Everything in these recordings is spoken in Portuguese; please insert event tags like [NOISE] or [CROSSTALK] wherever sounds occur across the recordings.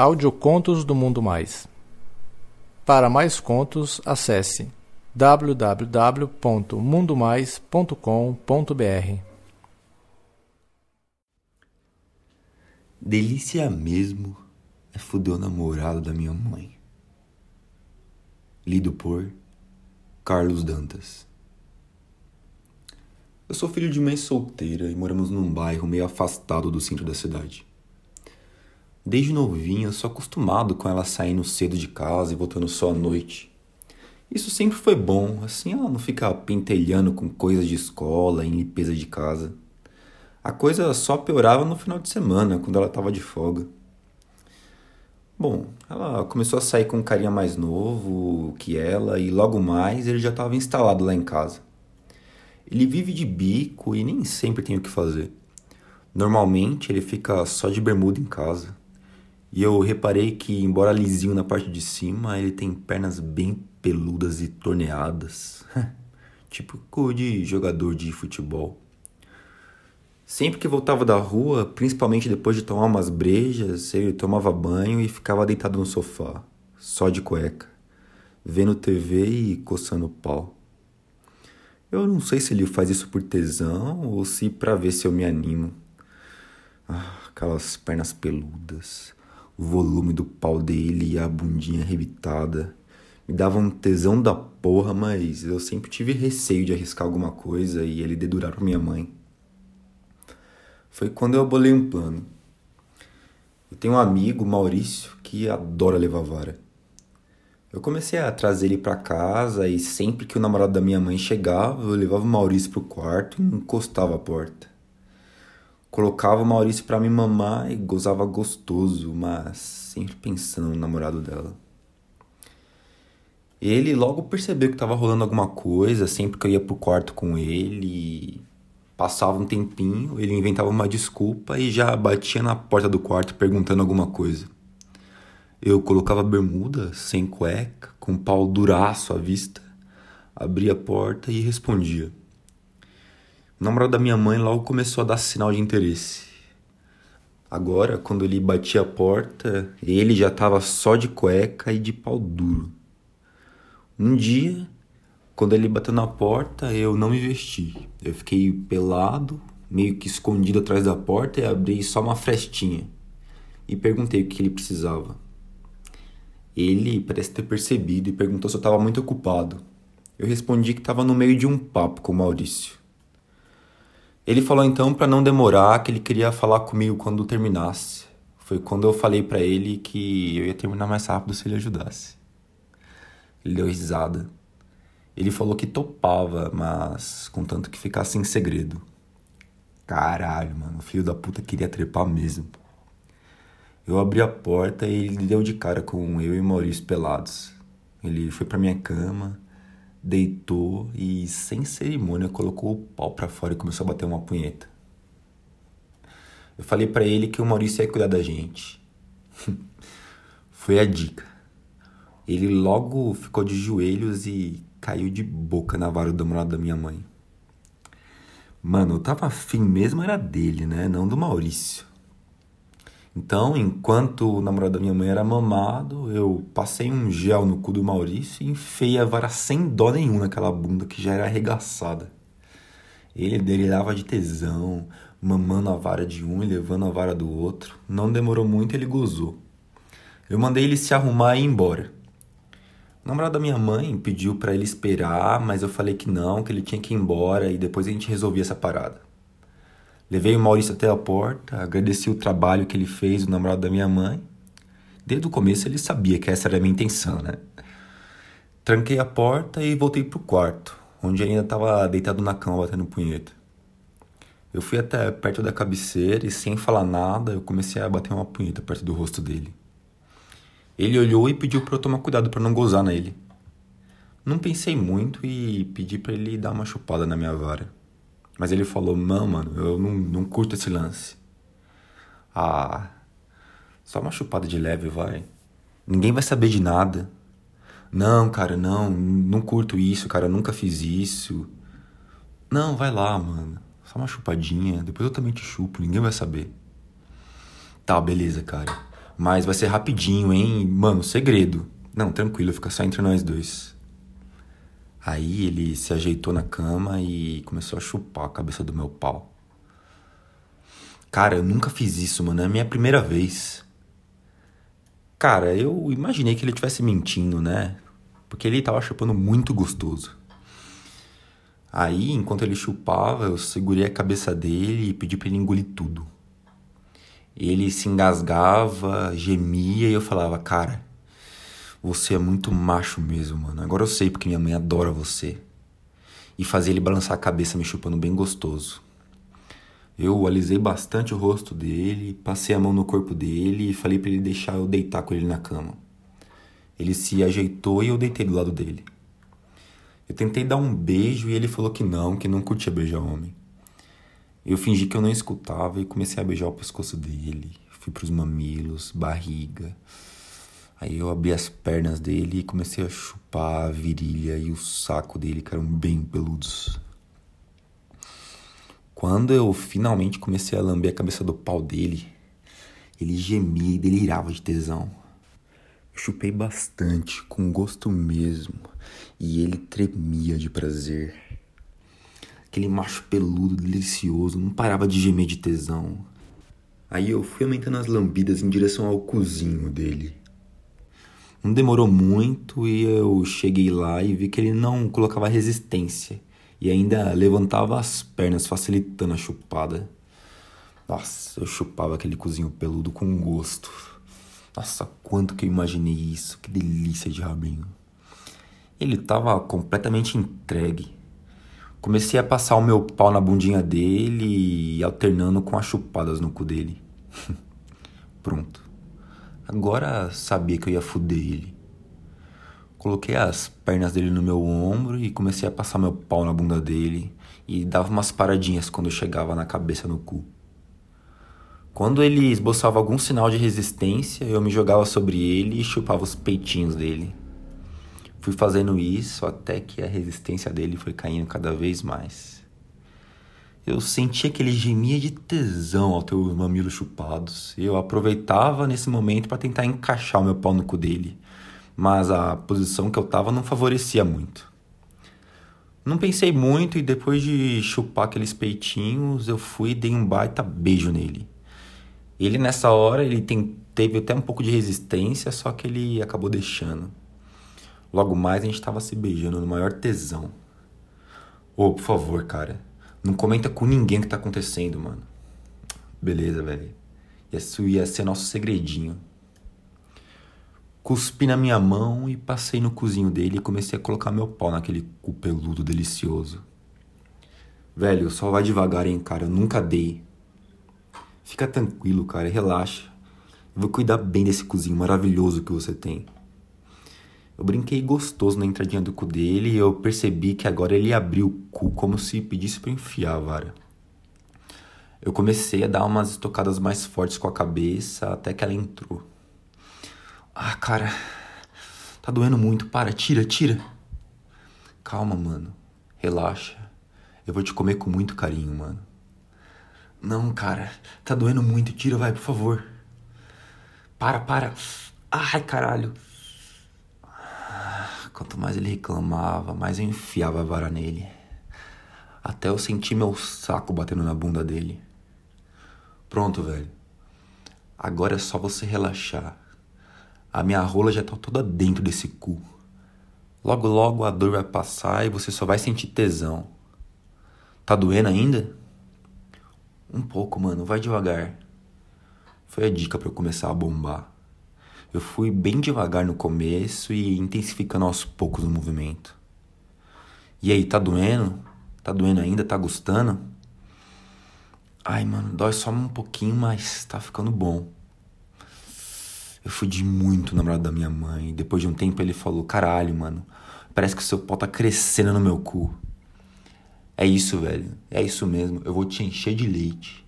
Audiocontos do Mundo Mais. Para mais contos, acesse www.mundomais.com.br. Delícia mesmo é fuder o namorado da minha mãe. Lido por Carlos Dantas. Eu sou filho de mãe solteira e moramos num bairro meio afastado do centro da cidade. Desde novinho eu sou acostumado com ela saindo cedo de casa e voltando só à noite. Isso sempre foi bom, assim ela não fica pentelhando com coisas de escola e limpeza de casa. A coisa só piorava no final de semana, quando ela estava de folga. Bom, ela começou a sair com um carinha mais novo que ela e logo mais ele já estava instalado lá em casa. Ele vive de bico e nem sempre tem o que fazer. Normalmente ele fica só de bermuda em casa. E eu reparei que, embora lisinho na parte de cima, ele tem pernas bem peludas e torneadas. [LAUGHS] cor de jogador de futebol. Sempre que voltava da rua, principalmente depois de tomar umas brejas, eu tomava banho e ficava deitado no sofá, só de cueca, vendo TV e coçando o pau. Eu não sei se ele faz isso por tesão ou se para ver se eu me animo. Ah, aquelas pernas peludas o volume do pau dele e a bundinha rebitada. Me dava um tesão da porra, mas eu sempre tive receio de arriscar alguma coisa e ele dedurar pra minha mãe. Foi quando eu bolei um plano. Eu tenho um amigo, Maurício, que adora levar vara. Eu comecei a trazer ele para casa e sempre que o namorado da minha mãe chegava, eu levava o Maurício pro quarto e encostava a porta. Colocava o Maurício para me mamar e gozava gostoso, mas sempre pensando no namorado dela. Ele logo percebeu que tava rolando alguma coisa, sempre que eu ia pro quarto com ele. Passava um tempinho, ele inventava uma desculpa e já batia na porta do quarto perguntando alguma coisa. Eu colocava bermuda, sem cueca, com pau duraço à vista, abria a porta e respondia. O namorado da minha mãe logo começou a dar sinal de interesse. Agora, quando ele batia a porta, ele já estava só de cueca e de pau duro. Um dia, quando ele bateu na porta, eu não me vesti. Eu fiquei pelado, meio que escondido atrás da porta e abri só uma frestinha. E perguntei o que ele precisava. Ele parece ter percebido e perguntou se eu estava muito ocupado. Eu respondi que estava no meio de um papo com o Maurício. Ele falou então para não demorar que ele queria falar comigo quando terminasse. Foi quando eu falei para ele que eu ia terminar mais rápido se ele ajudasse. Ele deu risada. Ele falou que topava, mas contanto que ficasse em segredo. Caralho, mano, o filho da puta queria trepar mesmo. Eu abri a porta e ele deu de cara com eu e Maurício pelados. Ele foi para minha cama, deitou e, sem cerimônia, colocou o pau para fora e começou a bater uma punheta. Eu falei para ele que o Maurício ia cuidar da gente. [LAUGHS] Foi a dica. Ele logo ficou de joelhos e caiu de boca na vara do namorado da minha mãe. Mano, eu tava afim mesmo era dele, né? Não do Maurício. Então, enquanto o namorado da minha mãe era mamado, eu passei um gel no cu do Maurício e enfiei a vara sem dó nenhum naquela bunda que já era arregaçada. Ele delirava de tesão, mamando a vara de um e levando a vara do outro. Não demorou muito ele gozou. Eu mandei ele se arrumar e ir embora. O namorado da minha mãe pediu para ele esperar, mas eu falei que não, que ele tinha que ir embora e depois a gente resolvia essa parada. Levei o Maurício até a porta, agradeci o trabalho que ele fez, o namorado da minha mãe. Desde o começo ele sabia que essa era a minha intenção, né? Tranquei a porta e voltei pro quarto, onde ainda estava deitado na cama batendo punheta. Eu fui até perto da cabeceira e sem falar nada, eu comecei a bater uma punheta perto do rosto dele. Ele olhou e pediu para eu tomar cuidado para não gozar nele. Não pensei muito e pedi para ele dar uma chupada na minha vara. Mas ele falou: Não, mano, eu não, não curto esse lance. Ah, só uma chupada de leve, vai. Ninguém vai saber de nada. Não, cara, não, não curto isso, cara, nunca fiz isso. Não, vai lá, mano. Só uma chupadinha, depois eu também te chupo, ninguém vai saber. Tá, beleza, cara. Mas vai ser rapidinho, hein? Mano, segredo. Não, tranquilo, fica só entre nós dois. Aí ele se ajeitou na cama e começou a chupar a cabeça do meu pau. Cara, eu nunca fiz isso, mano. É a minha primeira vez. Cara, eu imaginei que ele estivesse mentindo, né? Porque ele tava chupando muito gostoso. Aí, enquanto ele chupava, eu segurei a cabeça dele e pedi para ele engolir tudo. Ele se engasgava, gemia e eu falava, cara, você é muito macho mesmo, mano. Agora eu sei porque minha mãe adora você. E fazia ele balançar a cabeça me chupando bem gostoso. Eu alisei bastante o rosto dele, passei a mão no corpo dele e falei para ele deixar eu deitar com ele na cama. Ele se ajeitou e eu deitei do lado dele. Eu tentei dar um beijo e ele falou que não, que não curtia beijar homem. Eu fingi que eu não escutava e comecei a beijar o pescoço dele. Fui pros mamilos, barriga. Aí eu abri as pernas dele e comecei a chupar a virilha e o saco dele, que eram bem peludos. Quando eu finalmente comecei a lamber a cabeça do pau dele, ele gemia e delirava de tesão. Eu chupei bastante, com gosto mesmo e ele tremia de prazer. Aquele macho peludo, delicioso, não parava de gemer de tesão. Aí eu fui aumentando as lambidas em direção ao cozinho dele. Não demorou muito e eu cheguei lá e vi que ele não colocava resistência e ainda levantava as pernas, facilitando a chupada. Nossa, eu chupava aquele cozinho peludo com gosto. Nossa, quanto que eu imaginei isso, que delícia de rabinho. Ele estava completamente entregue. Comecei a passar o meu pau na bundinha dele e alternando com as chupadas no cu dele. [LAUGHS] Pronto. Agora sabia que eu ia fuder ele. Coloquei as pernas dele no meu ombro e comecei a passar meu pau na bunda dele e dava umas paradinhas quando eu chegava na cabeça no cu. Quando ele esboçava algum sinal de resistência, eu me jogava sobre ele e chupava os peitinhos dele. Fui fazendo isso até que a resistência dele foi caindo cada vez mais. Eu sentia que ele gemia de tesão ao ter os mamilos chupados. Eu aproveitava nesse momento para tentar encaixar o meu pau no cu dele, mas a posição que eu tava não favorecia muito. Não pensei muito e depois de chupar aqueles peitinhos, eu fui e dei um baita beijo nele. Ele nessa hora, ele tem, teve até um pouco de resistência, só que ele acabou deixando. Logo mais a gente tava se beijando no maior tesão. Ô, oh, por favor, cara. Não comenta com ninguém o que tá acontecendo, mano. Beleza, velho. Isso ia ser nosso segredinho. Cuspi na minha mão e passei no cozinho dele e comecei a colocar meu pau naquele cu peludo delicioso. Velho, só vai devagar, hein, cara. Eu nunca dei. Fica tranquilo, cara. Relaxa. Eu vou cuidar bem desse cozinho maravilhoso que você tem. Eu brinquei gostoso na entradinha do cu dele e eu percebi que agora ele abriu o cu como se pedisse para enfiar a vara. Eu comecei a dar umas estocadas mais fortes com a cabeça até que ela entrou. Ah, cara, tá doendo muito. Para, tira, tira. Calma, mano. Relaxa. Eu vou te comer com muito carinho, mano. Não, cara, tá doendo muito. Tira, vai, por favor. Para, para. Ai, caralho. Quanto mais ele reclamava, mais eu enfiava a vara nele. Até eu senti meu saco batendo na bunda dele. Pronto, velho. Agora é só você relaxar. A minha rola já tá toda dentro desse cu. Logo, logo a dor vai passar e você só vai sentir tesão. Tá doendo ainda? Um pouco, mano. Vai devagar. Foi a dica para eu começar a bombar. Eu fui bem devagar no começo e intensificando aos poucos o movimento. E aí, tá doendo? Tá doendo ainda? Tá gostando? Ai, mano, dói só um pouquinho, mas tá ficando bom. Eu fudi muito o namorado da minha mãe. Depois de um tempo ele falou: Caralho, mano, parece que o seu pau tá crescendo no meu cu. É isso, velho. É isso mesmo. Eu vou te encher de leite.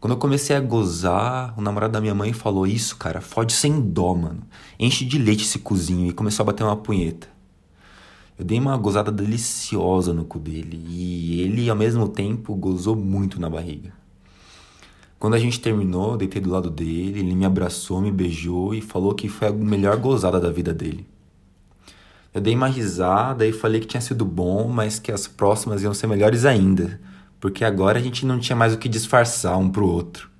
Quando eu comecei a gozar, o namorado da minha mãe falou: Isso, cara, fode sem dó, mano. Enche de leite esse cozinho. E começou a bater uma punheta. Eu dei uma gozada deliciosa no cu dele. E ele, ao mesmo tempo, gozou muito na barriga. Quando a gente terminou, deitei do lado dele, ele me abraçou, me beijou e falou que foi a melhor gozada da vida dele. Eu dei uma risada e falei que tinha sido bom, mas que as próximas iam ser melhores ainda, porque agora a gente não tinha mais o que disfarçar um pro outro.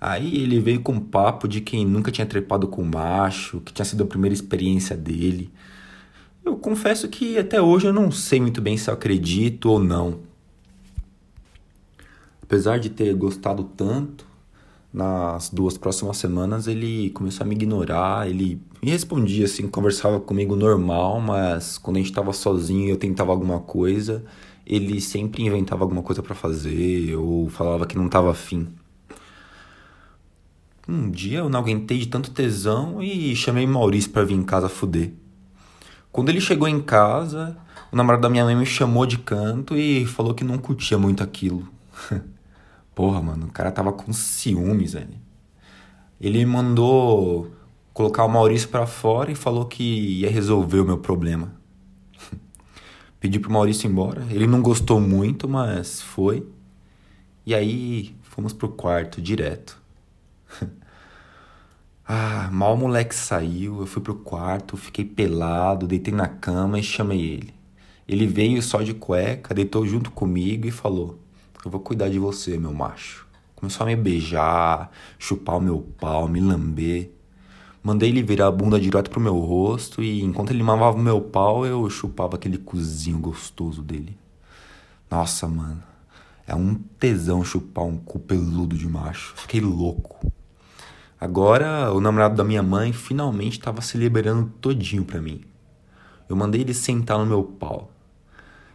Aí ele veio com um papo de quem nunca tinha trepado com macho, que tinha sido a primeira experiência dele. Eu confesso que até hoje eu não sei muito bem se eu acredito ou não. Apesar de ter gostado tanto, nas duas próximas semanas ele começou a me ignorar, ele me respondia assim, conversava comigo normal, mas quando a gente estava sozinho e eu tentava alguma coisa, ele sempre inventava alguma coisa para fazer ou falava que não estava afim. Um dia eu não aguentei de tanto tesão e chamei Maurício para vir em casa fuder. Quando ele chegou em casa, o namorado da minha mãe me chamou de canto e falou que não curtia muito aquilo. [LAUGHS] Porra, mano, o cara tava com ciúmes, velho. Ele mandou colocar o Maurício para fora e falou que ia resolver o meu problema. [LAUGHS] Pedi pro Maurício ir embora. Ele não gostou muito, mas foi. E aí fomos pro quarto direto. [LAUGHS] ah, mal o moleque saiu, eu fui pro quarto, fiquei pelado, deitei na cama e chamei ele. Ele veio só de cueca, deitou junto comigo e falou: Eu vou cuidar de você, meu macho. Começou a me beijar, chupar o meu pau, me lamber. Mandei ele virar a bunda direto pro meu rosto e enquanto ele mamava o meu pau, eu chupava aquele cozinho gostoso dele. Nossa, mano. É um tesão chupar um cu peludo de macho. Fiquei louco. Agora, o namorado da minha mãe finalmente estava se liberando todinho pra mim. Eu mandei ele sentar no meu pau.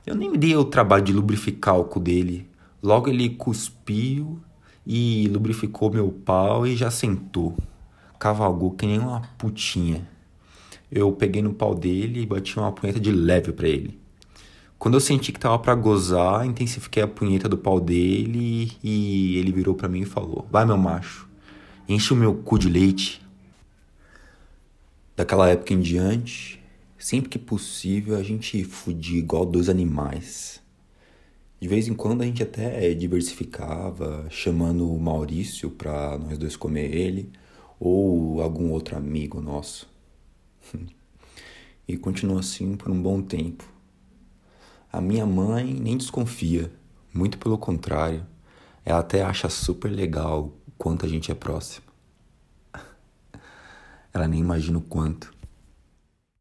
Eu nem me dei o trabalho de lubrificar o cu dele. Logo ele cuspiu e lubrificou meu pau e já sentou. Cavalgou que nem uma putinha. Eu peguei no pau dele e bati uma punheta de leve para ele. Quando eu senti que tava para gozar, intensifiquei a punheta do pau dele e ele virou para mim e falou: Vai, meu macho, enche o meu cu de leite. Daquela época em diante, sempre que possível, a gente fudia igual dois animais. De vez em quando a gente até diversificava, chamando o Maurício pra nós dois comer ele, ou algum outro amigo nosso. [LAUGHS] e continuou assim por um bom tempo. A minha mãe nem desconfia, muito pelo contrário. Ela até acha super legal o quanto a gente é próximo. [LAUGHS] Ela nem imagina o quanto.